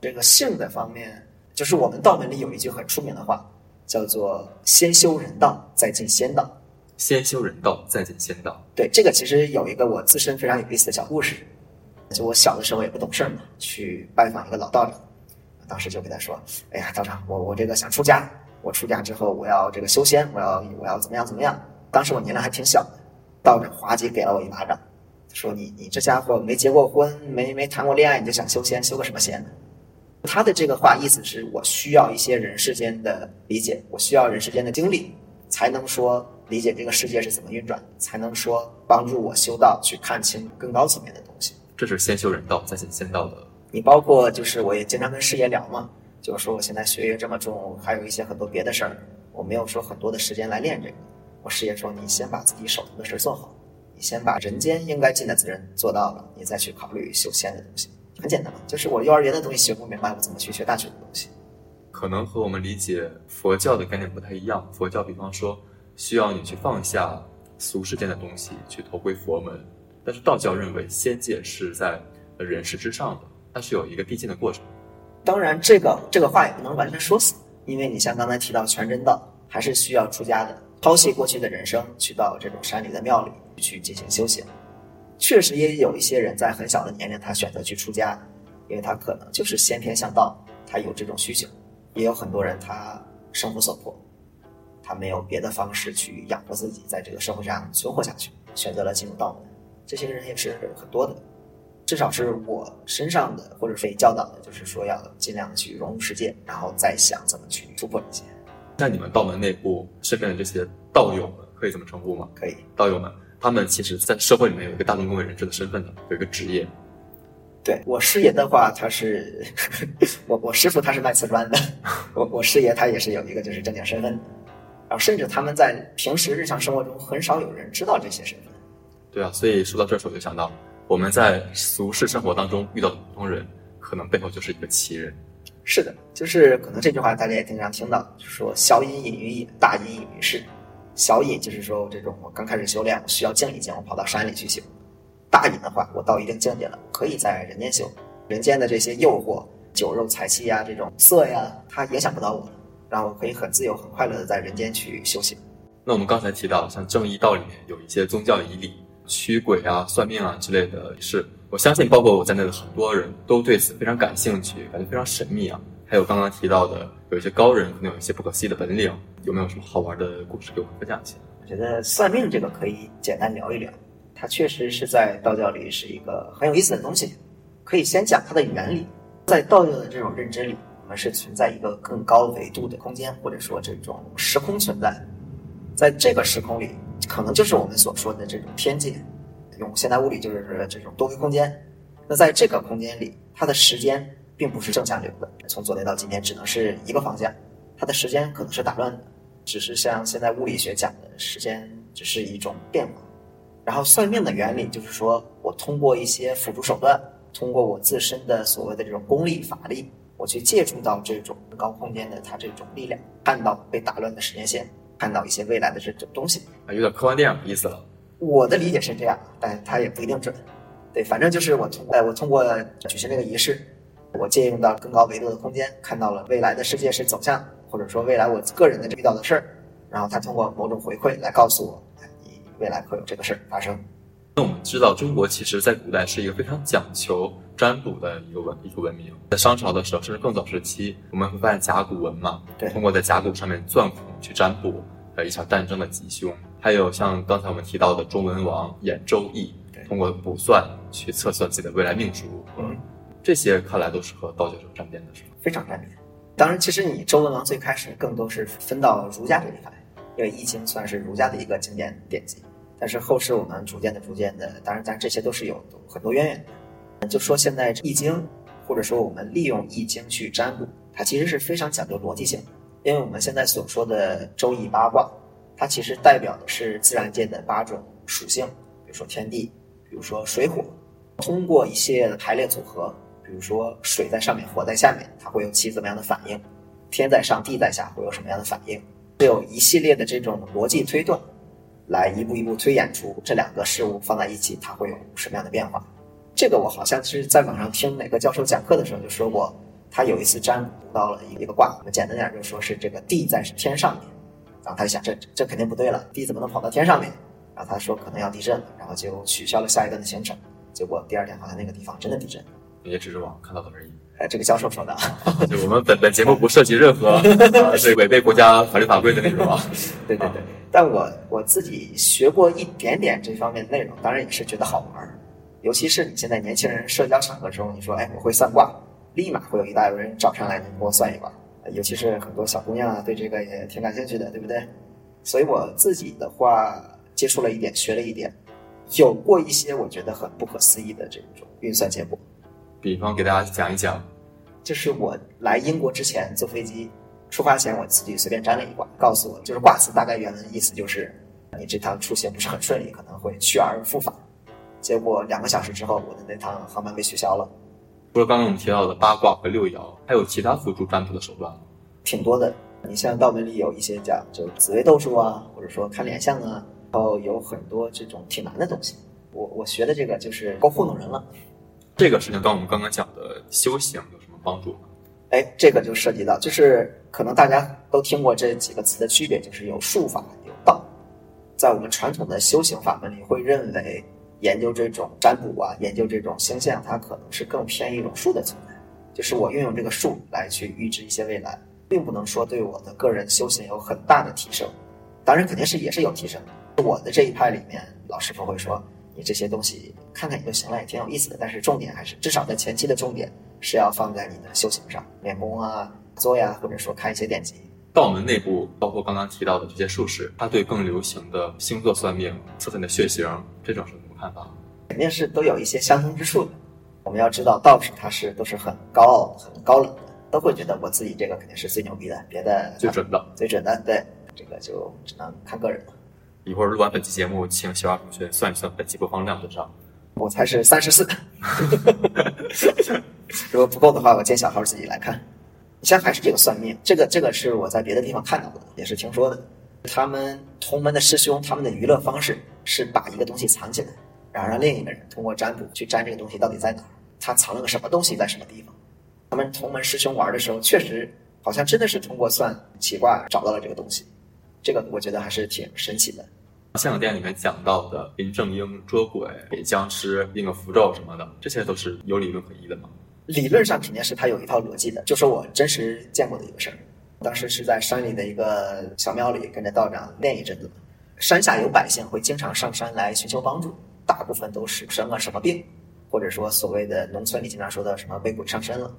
这个性的方面，就是我们道门里有一句很出名的话。叫做先修人道，再进仙道。先修人道，再进仙道。对，这个其实有一个我自身非常有意思的小故事。就我小的时候也不懂事儿嘛，去拜访一个老道长，当时就给他说：“哎呀，道长，我我这个想出家，我出家之后我要这个修仙，我要我要怎么样怎么样。”当时我年龄还挺小的，道长滑稽给了我一巴掌，说：“你你这家伙没结过婚，没没谈过恋爱，你就想修仙，修个什么仙呢？”他的这个话意思是我需要一些人世间的理解，我需要人世间的经历，才能说理解这个世界是怎么运转，才能说帮助我修道，去看清更高层面的东西。这是先修人道，再见仙道的。你包括就是我也经常跟师爷聊嘛，就是说我现在学业这么重，还有一些很多别的事儿，我没有说很多的时间来练这个。我师爷说，你先把自己手头的事做好，你先把人间应该尽的责任做到了，你再去考虑修仙的东西。很简单嘛，就是我幼儿园的东西学不明白，我怎么去学大学的东西？可能和我们理解佛教的概念不太一样。佛教比方说需要你去放下俗世间的东西，去投归佛门。但是道教认为仙界是在人世之上的，它是有一个递进的过程。当然，这个这个话也不能完全说死，因为你像刚才提到全真道，还是需要出家的，抛弃过去的人生，去到这种山里的庙里去进行修行。确实也有一些人在很小的年龄，他选择去出家，因为他可能就是先天向道，他有这种需求。也有很多人他生活所迫，他没有别的方式去养活自己，在这个社会上存活下去，选择了进入道门。这些人也是很多的，至少是我身上的，或者被教导的，就是说要尽量的去融入世界，然后再想怎么去突破这些。那你们道门内部身边的这些道友们，可以这么称呼吗？可以，道友们。他们其实，在社会里面有一个大众公为人知的身份的，有一个职业。对我师爷的话，他是 我我师傅，他是卖瓷砖的。我我师爷他也是有一个就是正经身份的，然后甚至他们在平时日常生活中很少有人知道这些身份。对啊，所以说到这时候，我就想到我们在俗世生活当中遇到的普通人，可能背后就是一个奇人。是的，就是可能这句话大家也经常听到，就是说小隐隐于野，大隐隐于市。小隐就是说，这种我刚开始修炼，我需要静一静，我跑到山里去修；大隐的话，我到一定境界了，可以在人间修。人间的这些诱惑，酒肉财气呀，这种色呀，它影响不到我，然后我可以很自由、很快乐的在人间去修行。那我们刚才提到，像正义道里面有一些宗教仪礼，驱鬼啊、算命啊之类的仪式，我相信包括我在内的很多人都对此非常感兴趣，感觉非常神秘啊。还有刚刚提到的，有一些高人可能有一些不可思议的本领，有没有什么好玩的故事给我们分享一下？我觉得算命这个可以简单聊一聊，它确实是在道教里是一个很有意思的东西。可以先讲它的原理，在道教的这种认知里，我们是存在一个更高维度的空间，或者说这种时空存在，在这个时空里，可能就是我们所说的这种天界，用现代物理就是这种多维空间。那在这个空间里，它的时间。并不是正向流的，从昨天到今天只能是一个方向，它的时间可能是打乱的，只是像现在物理学讲的时间只是一种变化。然后算命的原理就是说我通过一些辅助手段，通过我自身的所谓的这种功力法力，我去借助到这种高空间的它这种力量，看到被打乱的时间线，看到一些未来的这种东西啊，有点科幻电影的意思了。我的理解是这样，但它也不一定准。对，反正就是我通过我通过举行这个仪式。我借用到更高维度的空间，看到了未来的世界是走向，或者说未来我个人的遇到的事儿，然后他通过某种回馈来告诉我，你未来会有这个事儿发生。那我们知道，中国其实在古代是一个非常讲求占卜的一个文一个文明，在商朝的时候，甚至更早时期，我们会发现甲骨文嘛，对，通过在甲骨上面钻孔去占卜，呃，一场战争的吉凶。还有像刚才我们提到的周文王演周易，通过卜算去测算自己的未来命数。嗯。这些看来都是和道教有沾边的，是吗？非常沾边。当然，其实你周文王最开始更多是分到儒家这一派，因为《易经》算是儒家的一个经典典籍。但是后世我们逐渐的、逐渐的，当然，咱这些都是有很多渊源的。就说现在《易经》，或者说我们利用《易经》去占卜，它其实是非常讲究逻辑性的。因为我们现在所说的周易八卦，它其实代表的是自然界的八种属性，比如说天地，比如说水火，通过一系列的排列组合。比如说，水在上面，火在下面，它会有起怎么样的反应？天在上，地在下，会有什么样的反应？会有一系列的这种逻辑推断，来一步一步推演出这两个事物放在一起，它会有什么样的变化？这个我好像是在网上听哪个教授讲课的时候就说过，他有一次占卜到了一个卦，我们简单点就说是这个地在天上面，然后他就想这这肯定不对了，地怎么能跑到天上面？然后他说可能要地震了，然后就取消了下一段的行程。结果第二天好像那个地方真的地震，也只是网上看到的而已。哎，这个教授说的。就我们本本节目不涉及任何呃是违背国家法律法规的内容啊。对对对，但我我自己学过一点点这方面的内容，当然也是觉得好玩儿。尤其是你现在年轻人社交场合中，你说哎我会算卦，立马会有一大堆人找上来，你给我算一卦。尤其是很多小姑娘啊，对这个也挺感兴趣的，对不对？所以我自己的话接触了一点，学了一点，有过一些我觉得很不可思议的这种运算结果。比方给大家讲一讲，就是我来英国之前坐飞机出发前，我自己随便占了一卦，告诉我就是卦辞大概原文意思就是你这趟出行不是很顺利，可能会去而复返。结果两个小时之后，我的那趟航班被取消了。除了刚刚我们提到的八卦和六爻，还有其他辅助占卜的手段吗？挺多的。你像道门里有一些讲就紫微斗数啊，或者说看脸相啊，然后有很多这种挺难的东西。我我学的这个就是够糊弄人了。这个事情跟我们刚刚讲的修行有什么帮助吗？哎，这个就涉及到，就是可能大家都听过这几个词的区别，就是有术法有道。在我们传统的修行法门里，会认为研究这种占卜啊，研究这种星象，它可能是更偏一种术的存在，就是我运用这个术来去预知一些未来，并不能说对我的个人修行有很大的提升。当然，肯定是也是有提升的。我的这一派里面，老师傅会说，你这些东西看看也就行了，也挺有意思的。但是重点还是，至少在前期的重点是要放在你的修行上，练功啊、做呀，或者说看一些典籍。道门内部，包括刚刚提到的这些术士，他对更流行的星座算命、测测你的血型，这种是什么看法？肯定是都有一些相通之处的。我们要知道，道士他是都是很高傲、很高冷的，都会觉得我自己这个肯定是最牛逼的，别的最准的。最准的。对，这个就只能看个人了。一会儿录完本期节目，请小二同学算一算本期播放量多少。我才是三十四，如果不够的话，我建小号自己来看。你像还是这个算命，这个这个是我在别的地方看到的，也是听说的。他们同门的师兄，他们的娱乐方式是把一个东西藏起来，然后让另一个人通过占卜去占这个东西到底在哪儿，他藏了个什么东西在什么地方。他们同门师兄玩的时候，确实好像真的是通过算起卦找到了这个东西，这个我觉得还是挺神奇的。香港电影里面讲到的林正英捉鬼、给僵尸印个符咒什么的，这些都是有理论可依的吗？理论上肯定是他有一套逻辑的，就说我真实见过的一个事儿。当时是在山里的一个小庙里，跟着道长练一阵子。山下有百姓会经常上山来寻求帮助，大部分都是生了什么病，或者说所谓的农村里经常说的什么被鬼上身了。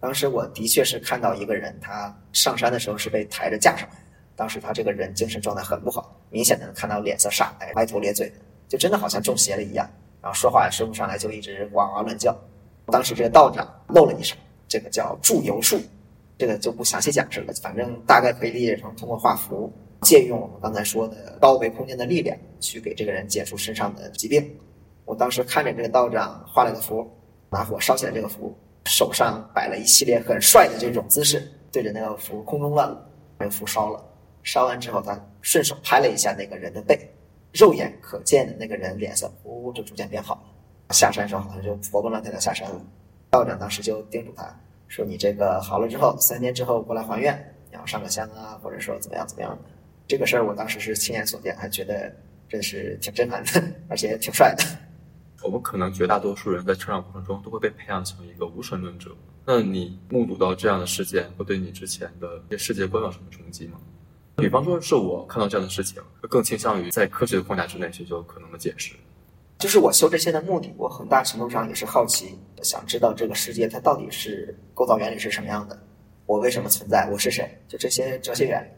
当时我的确是看到一个人，他上山的时候是被抬着架上来的。当时他这个人精神状态很不好，明显的能看到脸色煞白、歪头咧嘴，就真的好像中邪了一样。然后说话也说不上来，就一直哇哇乱叫。当时这个道长露了一手，这个叫祝由术，这个就不详细讲这个，反正大概可以理解成通过画符，借用我们刚才说的高维空间的力量，去给这个人解除身上的疾病。我当时看着这个道长画了个符，拿火烧起来这个符，手上摆了一系列很帅的这种姿势，对着那个符空中乱舞，那个符烧了。烧完之后，他顺手拍了一下那个人的背，肉眼可见的那个人脸色呼就逐渐变好了。下山时候好像就活蹦乱跳的下山了。道长当时就叮嘱他说：“你这个好了之后，三天之后过来还愿，然后上个香啊，或者说怎么样怎么样的。”这个事儿我当时是亲眼所见，还觉得真是挺震撼的，而且挺帅的。我们可能绝大多数人在成长过程中都会被培养成一个无神论者。那你目睹到这样的事件，会对你之前的世界观有什么冲击吗？比方说是我看到这样的事情，更倾向于在科学的框架之内寻求可能的解释。就是我修这些的目的，我很大程度上也是好奇，想知道这个世界它到底是构造原理是什么样的，我为什么存在，我是谁，就这些哲学原理。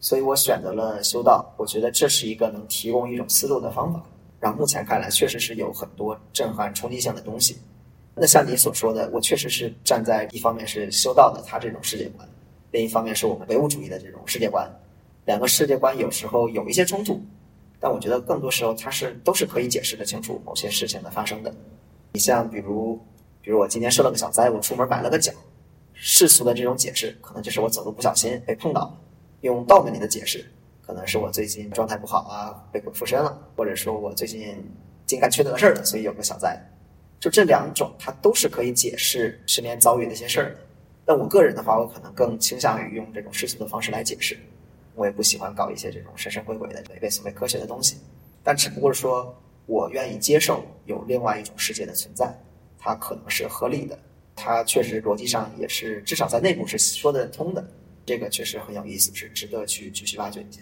所以我选择了修道，我觉得这是一个能提供一种思路的方法。然后目前看来，确实是有很多震撼冲击性的东西。那像你所说的，我确实是站在一方面是修道的他这种世界观，另一方面是我们唯物主义的这种世界观。两个世界观有时候有一些冲突，但我觉得更多时候它是都是可以解释得清楚某些事情的发生的。你像比如，比如我今天受了个小灾，我出门崴了个脚，世俗的这种解释可能就是我走路不小心被碰到了；用道门里的解释，可能是我最近状态不好啊，被鬼附身了，或者说我最近竟干缺德事儿了，所以有个小灾。就这两种，它都是可以解释身边遭遇的一些事儿的。但我个人的话，我可能更倾向于用这种世俗的方式来解释。我也不喜欢搞一些这种神神鬼鬼的违背所谓科学的东西。但只不过是说我愿意接受有另外一种世界的存在，它可能是合理的，它确实逻辑上也是至少在内部是说得通的。这个确实很有意思，是值得去继续挖掘一下。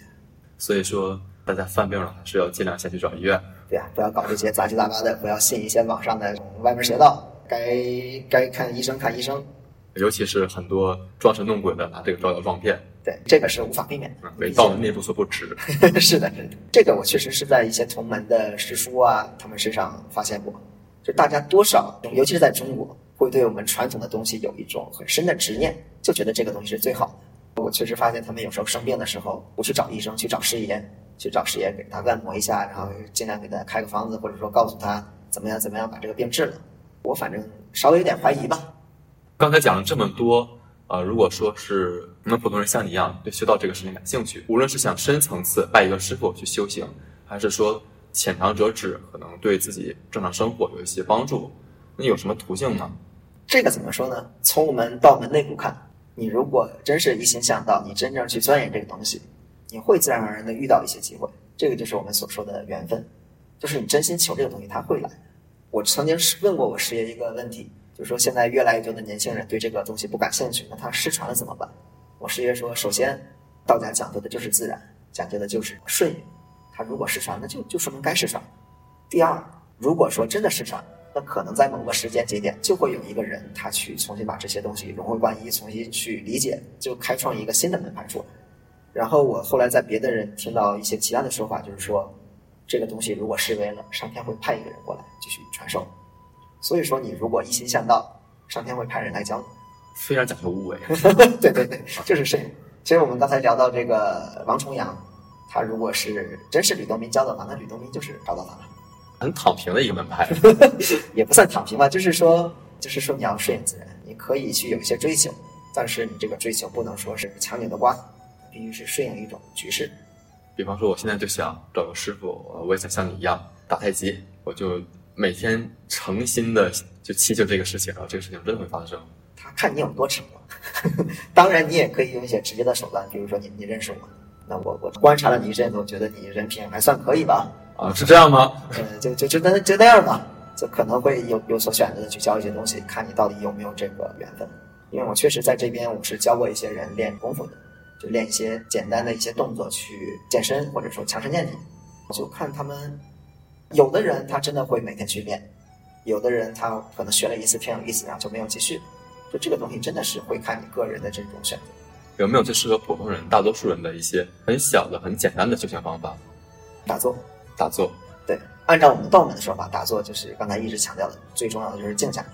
所以说，大家犯病了还是要尽量先去找医院。对呀、不要搞这些杂七杂八的，不要信一些网上的歪门邪道。该该看医生看医生，尤其是很多装神弄鬼的拿这个招摇撞骗，对，这个是无法避免的嗯。为道的内部所不齿。是的，是的，这个我确实是在一些同门的师叔啊，他们身上发现过，就大家多少，尤其是在中国，会对我们传统的东西有一种很深的执念，就觉得这个东西是最好的。我确实发现他们有时候生病的时候，不去找医生，去找师爷，去找师爷给他按摩一下，然后尽量给他开个方子，或者说告诉他怎么样怎么样把这个病治了。我反正稍微有点怀疑吧。刚才讲了这么多，呃，如果说是那普通人像你一样对修道这个事情感兴趣，无论是想深层次拜一个师傅去修行，还是说浅尝辄止，可能对自己正常生活有一些帮助，那有什么途径呢？这个怎么说呢？从我们道门内部看，你如果真是一心向道，你真正去钻研这个东西，你会自然而然的遇到一些机会。这个就是我们所说的缘分，就是你真心求这个东西，它会来。我曾经问过我师爷一个问题，就是说现在越来越多的年轻人对这个东西不感兴趣，那他失传了怎么办？我师爷说，首先道家讲究的就是自然，讲究的就是顺应。他如果失传，那就就说明该失传。第二，如果说真的失传，那可能在某个时间节点就会有一个人他去重新把这些东西融会贯一，重新去理解，就开创一个新的门派出来。然后我后来在别的人听到一些其他的说法，就是说这个东西如果失威了，上天会派一个人过来继续传授。所以说，你如果一心向道，上天会派人来教你。非常讲究无为。对对对，就是摄影。其实我们刚才聊到这个王重阳，他如果是真是吕洞宾教的话，那吕洞宾就是找到他了，很躺平的一个门派。也不算躺平吧，就是说，就是说你要顺应自然，你可以去有一些追求，但是你这个追求不能说是强扭的瓜，必须是顺应一种局势。比方说，我现在就想找个师傅，呃我也想像你一样打太极，我就每天诚心的就祈求这个事情，然后这个事情真的会发生。他看你有多诚了。当然，你也可以用一些直接的手段，比如说你你认识我，那我我观察了你一阵子，我觉得你人品还算可以吧，啊，是这样吗？呃，就就就那就那样吧，就可能会有有所选择的去教一些东西，看你到底有没有这个缘分。因为我确实在这边，我是教过一些人练功夫的，就练一些简单的一些动作去健身，或者说强身健体。就看他们，有的人他真的会每天去练，有的人他可能学了一次挺有意思，然后就没有继续。就这个东西真的是会看你个人的这种选择。有没有最适合普通人、大多数人的一些很小的、很简单的休闲方法？打坐，打坐，对，按照我们道门的说法，打坐就是刚才一直强调的，最重要的就是静下来。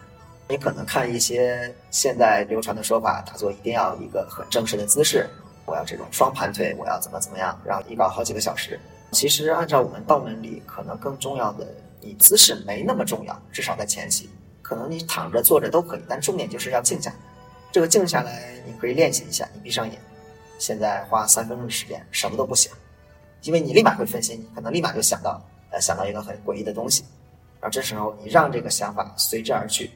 你可能看一些现在流传的说法，打坐一定要一个很正式的姿势，我要这种双盘腿，我要怎么怎么样，然后一搞好几个小时。其实按照我们道门里，可能更重要的，你姿势没那么重要，至少在前期，可能你躺着、坐着都可以，但重点就是要静下来。这个静下来，你可以练习一下，你闭上眼，现在花三分钟的时间，什么都不想，因为你立马会分心，你可能立马就想到，呃，想到一个很诡异的东西，然后这时候你让这个想法随之而去，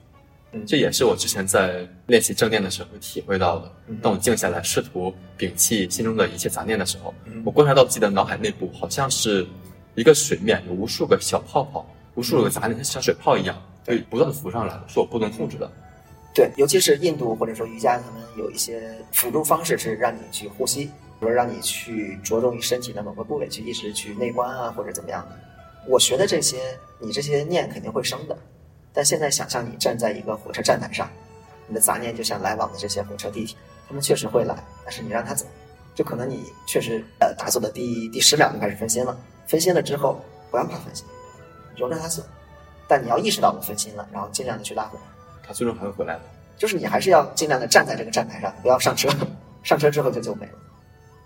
嗯，这也是我之前在练习正念的时候体会到的嗯。当我静下来，试图摒弃心中的一切杂念的时候，嗯我观察到自己的脑海内部好像是一个水面，有无数个小泡泡，无数个杂念，像水泡一样，会不断的浮上来，是我不能控制的。对，尤其是印度或者说瑜伽，他们有一些辅助方式是让你去呼吸，比如让你去着重于身体的某个部位去一直去内观啊，或者怎么样的。我学的这些，你这些念肯定会生的，但现在想象你站在一个火车站台上，你的杂念就像来往的这些火车地铁，他们确实会来，但是你让他走，就可能你确实呃打坐的第第十秒就开始分心了，分心了之后不要怕分心，容让他走，但你要意识到我分心了，然后尽量的去拉回来。他最终还会回来的。就是你还是要尽量的站在这个站台上，不要上车。上车之后就就没了。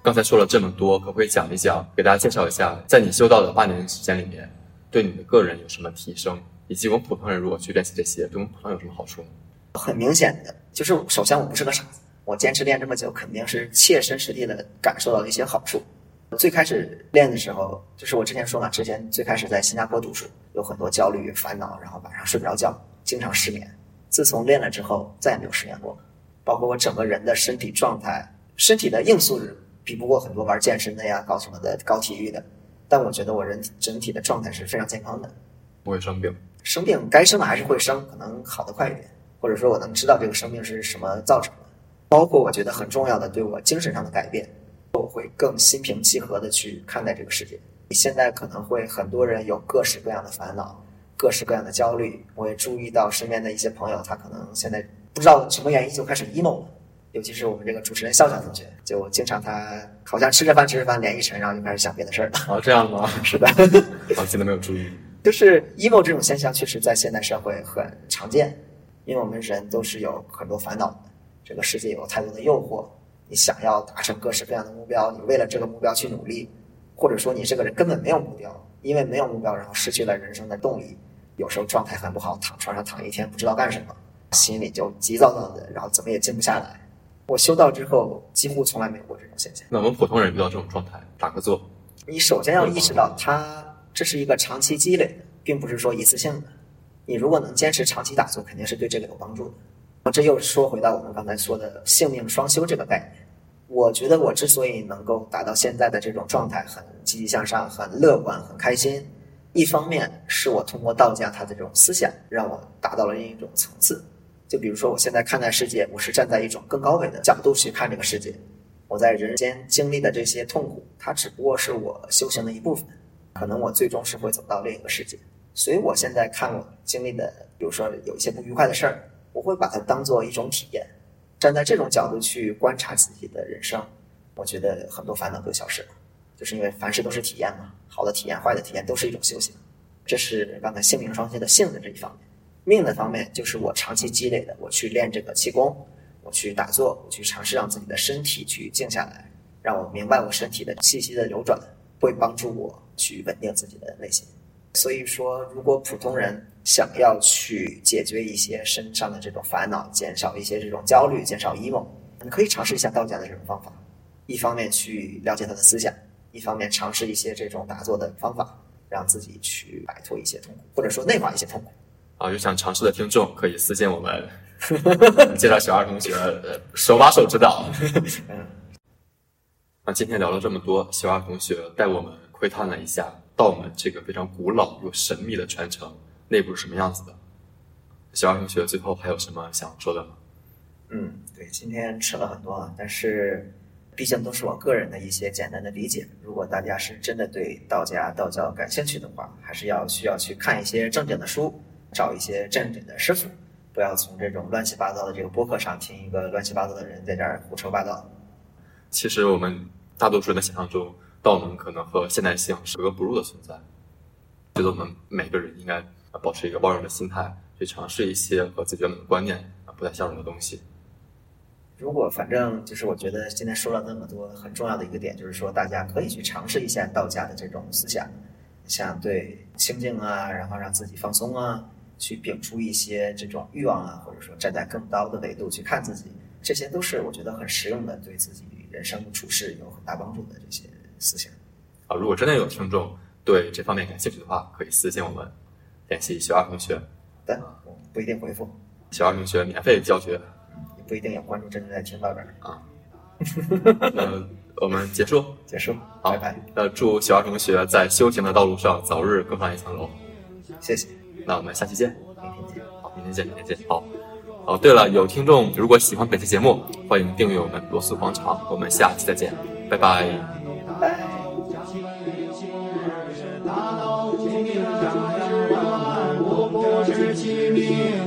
刚才说了这么多，可不可以讲一讲，给大家介绍一下，在你修道的八年时间里面，对你的个人有什么提升，以及我们普通人如果去练习这些，对我们普通人有什么好处呢？很明显的，就是首先我不是个傻子，我坚持练这么久，肯定是切身实地的感受到了一些好处。最开始练的时候，就是我之前说嘛，之前最开始在新加坡读书，有很多焦虑、烦恼，然后晚上睡不着觉，经常失眠。自从练了之后，再也没有失眠过，包括我整个人的身体状态、身体的硬素质比不过很多玩健身的呀、搞什么的、搞体育的。但我觉得我人整体的状态是非常健康的。不会生病，生病该生的还是会生，可能好的快一点，或者说我能知道这个生病是什么造成的。包括我觉得很重要的对我精神上的改变，我会更心平气和的去看待这个世界。现在可能会很多人有各式各样的烦恼，各式各样的焦虑。我也注意到身边的一些朋友，他可能现在不知道什么原因就开始 emo 了。尤其是我们这个主持人笑笑同学，就经常他好像吃着饭吃着饭脸一沉，然后就开始想别的事儿了。哦，这样吗？是的，我 现在没有注意。就是 emo 这种现象，确实在现代社会很常见，因为我们人都是有很多烦恼的。这个世界有太多的诱惑，你想要达成各式各样的目标，你为了这个目标去努力，或者说你这个人根本没有目标，因为没有目标，然后失去了人生的动力，有时候状态很不好，躺床上躺一天不知道干什么，心里就急躁躁的，然后怎么也静不下来。我修道之后，几乎从来没有过这种现象。那我们普通人遇到这种状态，打个坐。你首先要意识到，它这是一个长期积累的，并不是说一次性的。你如果能坚持长期打坐，肯定是对这个有帮助的。这又说回到我们刚才说的性命双修这个概念。我觉得我之所以能够达到现在的这种状态，很积极向上、很乐观、很开心，一方面是我通过道家他的这种思想，让我达到了另一种层次。就比如说，我现在看待世界，我是站在一种更高维的角度去看这个世界。我在人间经历的这些痛苦，它只不过是我修行的一部分。可能我最终是会走到另一个世界。所以我现在看我经历的，比如说有一些不愉快的事儿，我会把它当做一种体验。站在这种角度去观察自己的人生，我觉得很多烦恼都消失了。就是因为凡事都是体验嘛，好的体验、坏的体验都是一种修行。这是刚才性命双修的性的这一方面。命的方面，就是我长期积累的，我去练这个气功，我去打坐，我去尝试让自己的身体去静下来，让我明白我身体的气息的流转，会帮助我去稳定自己的内心。所以说，如果普通人想要去解决一些身上的这种烦恼，减少一些这种焦虑，减少 emo，你可以尝试一下道家的这种方法。一方面去了解他的思想，一方面尝试一些这种打坐的方法，让自己去摆脱一些痛苦，或者说内化一些痛苦。啊，有想尝试的听众可以私信我们，介绍小二同学，呃，手把手指导。那今天聊了这么多，小二同学带我们窥探了一下道门这个非常古老又神秘的传承内部是什么样子的。小二同学最后还有什么想说的吗？嗯，对，今天扯了很多啊，但是毕竟都是我个人的一些简单的理解。如果大家是真的对道家、道教感兴趣的话，还是要需要去看一些正经的书。找一些正经的师傅，不要从这种乱七八糟的这个播客上听一个乱七八糟的人在这儿胡说八道。其实我们大多数人的想象中，道门可能和现代性是格格不入的存在。觉得我们每个人应该保持一个包容的心态，去尝试一些和自己原本的观念不太相容的东西。如果反正就是我觉得今天说了那么多，很重要的一个点就是说，大家可以去尝试一下道家的这种思想，像对清静啊，然后让自己放松啊。去摒除一些这种欲望啊，或者说站在更高的维度去看自己，这些都是我觉得很实用的，对自己人生处事有很大帮助的这些思想。啊，如果真的有听众对这方面感兴趣的话，可以私信我们，联系小二同学。的，不一定回复。小二同学免费教学，也不一定有关注真的在听到这儿啊。那我们结束，结束，好，拜拜。那祝小二同学在修行的道路上早日更上一层楼。谢谢。那我们下期见，明天见。好，明天见，明天见。好，哦，对了，有听众如果喜欢本期节目，欢迎订阅我们罗素广场。我们下期再见拜，拜拜。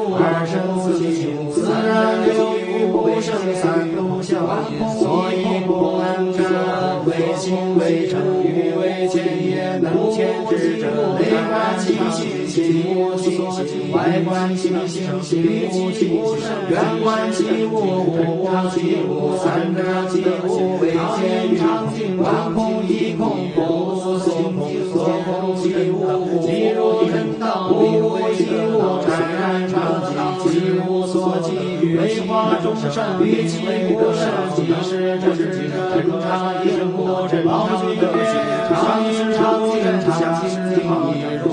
其物而身不净，自然流于不生三毒相，所以不能者为。行为成，欲为前也能牵制者。内观其心，心无所起；外观其心，心无其声。远观其物，物无其物。三者其物为见于观空亦空，空无所，寄。为化众生，于其不生，即是真者。正常一生过真常德，常是常真常心常意，如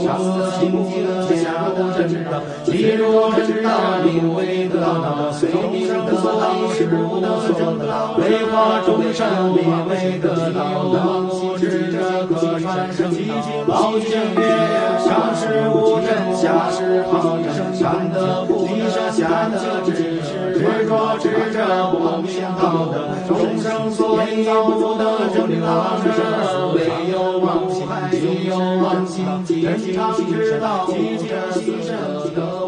心经下无真道，即若真道，名为得道。随名得道，是不得正道。为化众生，名为得道。能无智者，可传圣经。老君曰：上士无真，下士好正。善德不得，下德之士。执着执着，不明道德。众生所以不得正道者，唯有妄心，唯有妄心。真常之道，即见其圣德。